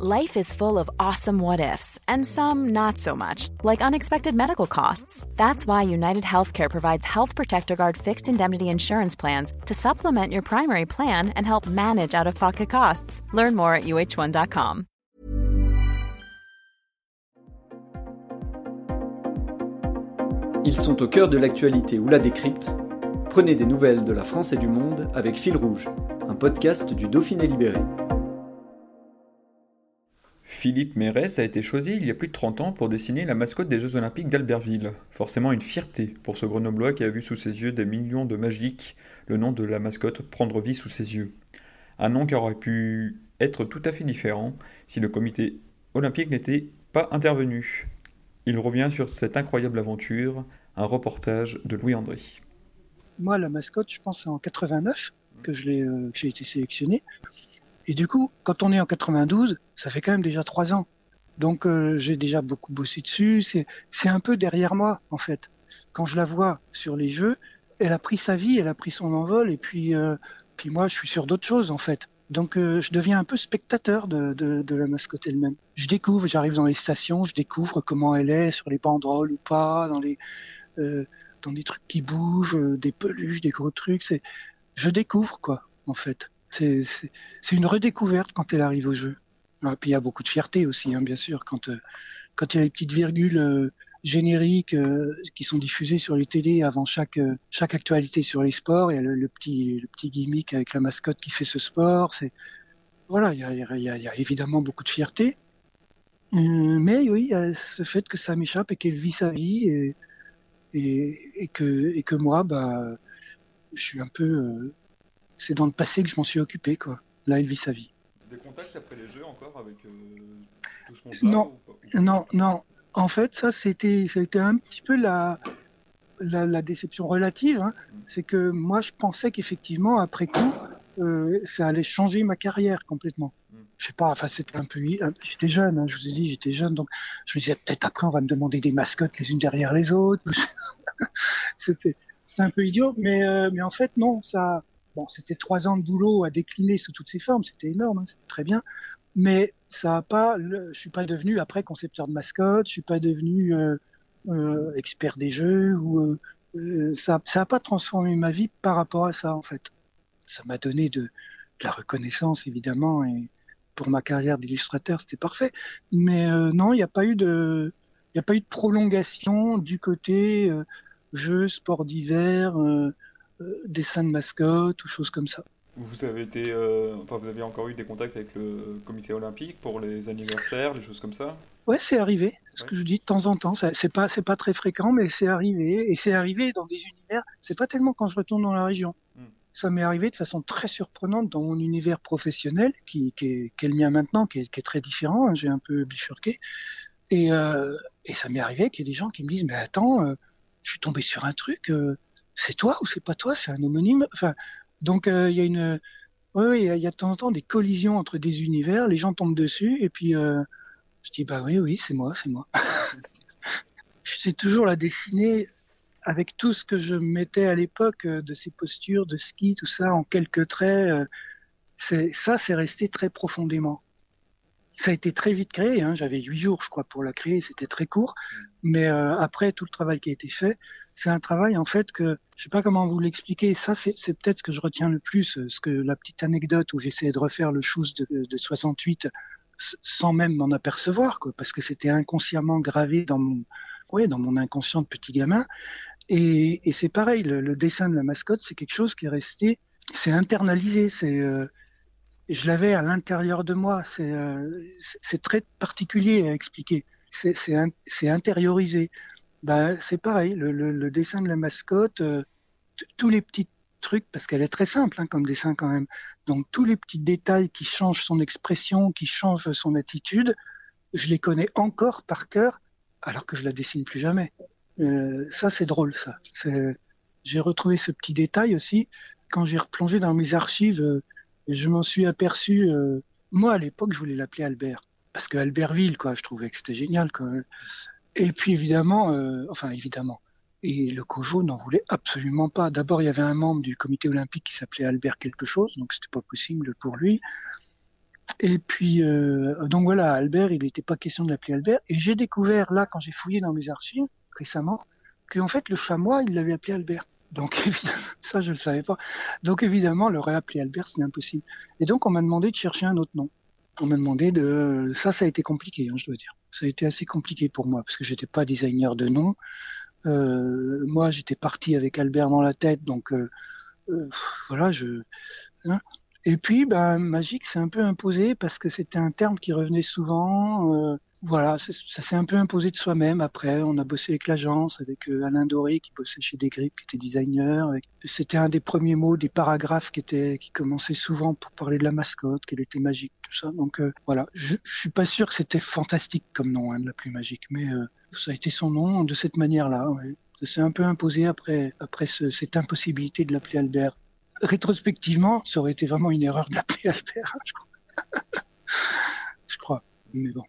Life is full of awesome what ifs, and some not so much, like unexpected medical costs. That's why United Healthcare provides Health Protector Guard fixed indemnity insurance plans to supplement your primary plan and help manage out of pocket costs. Learn more at uh1.com. Ils sont au cœur de l'actualité ou la décrypte. Prenez des nouvelles de la France et du monde avec Fil Rouge, un podcast du Dauphiné Libéré. Philippe Mérès a été choisi il y a plus de 30 ans pour dessiner la mascotte des Jeux Olympiques d'Albertville. Forcément une fierté pour ce Grenoblois qui a vu sous ses yeux des millions de magiques le nom de la mascotte prendre vie sous ses yeux. Un nom qui aurait pu être tout à fait différent si le comité olympique n'était pas intervenu. Il revient sur cette incroyable aventure, un reportage de Louis André. Moi, la mascotte, je pense en 89 que euh, j'ai été sélectionné. Et du coup, quand on est en 92, ça fait quand même déjà trois ans. Donc euh, j'ai déjà beaucoup bossé dessus. C'est un peu derrière moi en fait. Quand je la vois sur les jeux, elle a pris sa vie, elle a pris son envol, et puis euh, puis moi je suis sur d'autres choses en fait. Donc euh, je deviens un peu spectateur de, la mascotte elle-même. Je découvre, j'arrive dans les stations, je découvre comment elle est sur les banderoles ou pas, dans les dans des trucs qui bougent, des peluches, des gros trucs. Je découvre quoi en fait. C'est une redécouverte quand elle arrive au jeu. Et puis il y a beaucoup de fierté aussi, hein, bien sûr, quand, euh, quand il y a les petites virgules euh, génériques euh, qui sont diffusées sur les télés avant chaque, chaque actualité sur les sports. Il y a le, petit, le petit gimmick avec la mascotte qui fait ce sport. Voilà, il y, a, évidemment beaucoup de fierté. mais oui, il y a ce fait que ça m'échappe et qu'elle vit sa vie et, que, et que moi, bah, je suis un peu c'est dans le passé que je m'en suis occupé, quoi. Là, elle vit sa vie. Des contacts après les jeux encore avec euh, tout ce monde-là Non, non, non. En fait, ça, c'était, c'était un petit peu la, la, déception relative. Hein. Mm. C'est que moi, je pensais qu'effectivement, après coup, euh, ça allait changer ma carrière complètement. Mm. Je sais pas, enfin, c'était un peu. J'étais jeune, hein, je vous ai dit, j'étais jeune, donc je me disais peut-être après, on va me demander des mascottes les unes derrière les autres. c'était, c'était un peu idiot, mais, euh, mais en fait, non, ça C'était trois ans de boulot à décliner sous toutes ses formes, c'était énorme, hein, c'était très bien. Mais ça a pas, je suis pas devenu après concepteur de mascotte, je suis pas devenu euh, euh, expert des jeux ou euh, ça, ça a pas transformé ma vie par rapport à ça en fait. Ça m'a donné de, la reconnaissance évidemment et pour ma carrière d'illustrateur c'était parfait. Mais non, il n'y a pas eu de, il a pas eu de prolongation du côté jeux, sport d'hiver. Dessins de mascotte ou choses comme ça. Vous avez été, euh, enfin, vous avez encore eu des contacts avec le comité olympique pour les anniversaires, les choses comme ça? Ouais, c'est arrivé. Ce que je dis de temps en temps, c'est pas, c'est pas très fréquent, mais c'est arrivé. Et c'est arrivé dans des univers. C'est pas tellement quand je retourne dans la région. Hmm. Ça m'est arrivé de façon très surprenante dans mon univers professionnel, qui, qui, est, qui est, le mien maintenant, qui est, qui est très différent. Hein, J'ai un peu bifurqué. Et, euh, et ça m'est arrivé qu'il y ait des gens qui me disent, mais attends, euh, je suis tombé sur un truc. Euh, c'est toi ou c'est pas toi, c'est un homonyme. Enfin, donc euh, il y a une, oui, il y, a de temps en temps des collisions entre des univers, les gens tombent dessus et puis euh, je dis bah oui, oui, c'est moi, c'est moi. je sais toujours la dessiner avec tout ce que je mettais à l'époque euh, de ces postures de ski, tout ça en quelques traits. c'est ça, c'est resté très profondément. Ça a été très vite créé. Hein. J'avais huit jours, je crois, pour la créer. C'était très court. Mais après tout le travail qui a été fait, c'est un travail en fait que je sais pas comment vous l'expliquer. Ça, c'est peut-être ce que je retiens le plus, ce que la petite anecdote où j'essayais de refaire le shoes de, de 68 sans même m'en apercevoir, parce que c'était inconsciemment gravé dans mon, oui, dans mon inconscient de petit gamin. Et, c'est pareil, le, dessin de la mascotte, c'est quelque chose qui est resté, c'est internalisé, c'est, euh, je l'avais à l'intérieur de moi. C'est, euh, très particulier à expliquer. C'est intériorisé bah, c'est pareil, le, le, le, dessin de la mascotte, euh, tous les petits trucs, parce qu'elle est très simple hein, comme dessin quand même, donc tous les petits détails qui changent son expression, qui changent son attitude, je les connais encore par cœur, alors que je la dessine plus jamais. Euh, ça, c'est drôle, ça. J'ai retrouvé ce petit détail aussi quand j'ai replongé dans mes archives. Euh, je m'en suis aperçu. Euh, moi, à l'époque, je voulais l'appeler Albert parce que Albertville, quoi. Je trouvais que c'était génial. Quoi. Et puis évidemment, euh, enfin évidemment, et le COJO n'en voulait absolument pas. D'abord, il y avait un membre du comité olympique qui s'appelait Albert quelque chose, donc c'était pas possible pour lui. Et puis, euh, donc voilà, Albert, il n'était pas question de l'appeler Albert. Et j'ai découvert, là, quand j'ai fouillé dans mes archives, récemment, qu'en fait, le chamois, il l'avait appelé Albert. Donc, évidemment, ça, je ne le savais pas. Donc, évidemment, le réappeler Albert, c'est impossible. Et donc, on m'a demandé de chercher un autre nom. On m'a demandé de... Ça, ça a été compliqué, hein, je dois dire. Ça a été assez compliqué pour moi, parce que j'étais pas designer de nom. Euh, moi, j'étais parti avec Albert dans la tête, donc euh, euh, voilà, je. Hein. Et puis, ben, magique s'est un peu imposé parce que c'était un terme qui revenait souvent. Voilà, ça s'est un peu imposé de soi-même. Après, on a bossé avec l'agence, avec euh, Alain Doré qui bossait chez Desgrippes, qui était designer. C'était un des premiers mots, des paragraphes qui étaient, qui commençaient souvent pour parler de la mascotte, qu'elle était magique, tout ça. Donc euh, voilà, je, je suis pas sûr que c'était fantastique comme nom hein, de la plus magique, mais euh, ça a été son nom de cette manière-là. Ouais. Ça s'est un peu imposé après, après ce, cette impossibilité de l'appeler Albert. Rétrospectivement, ça aurait été vraiment une erreur de l'appeler Albert, hein, je crois. je crois. Mais bon.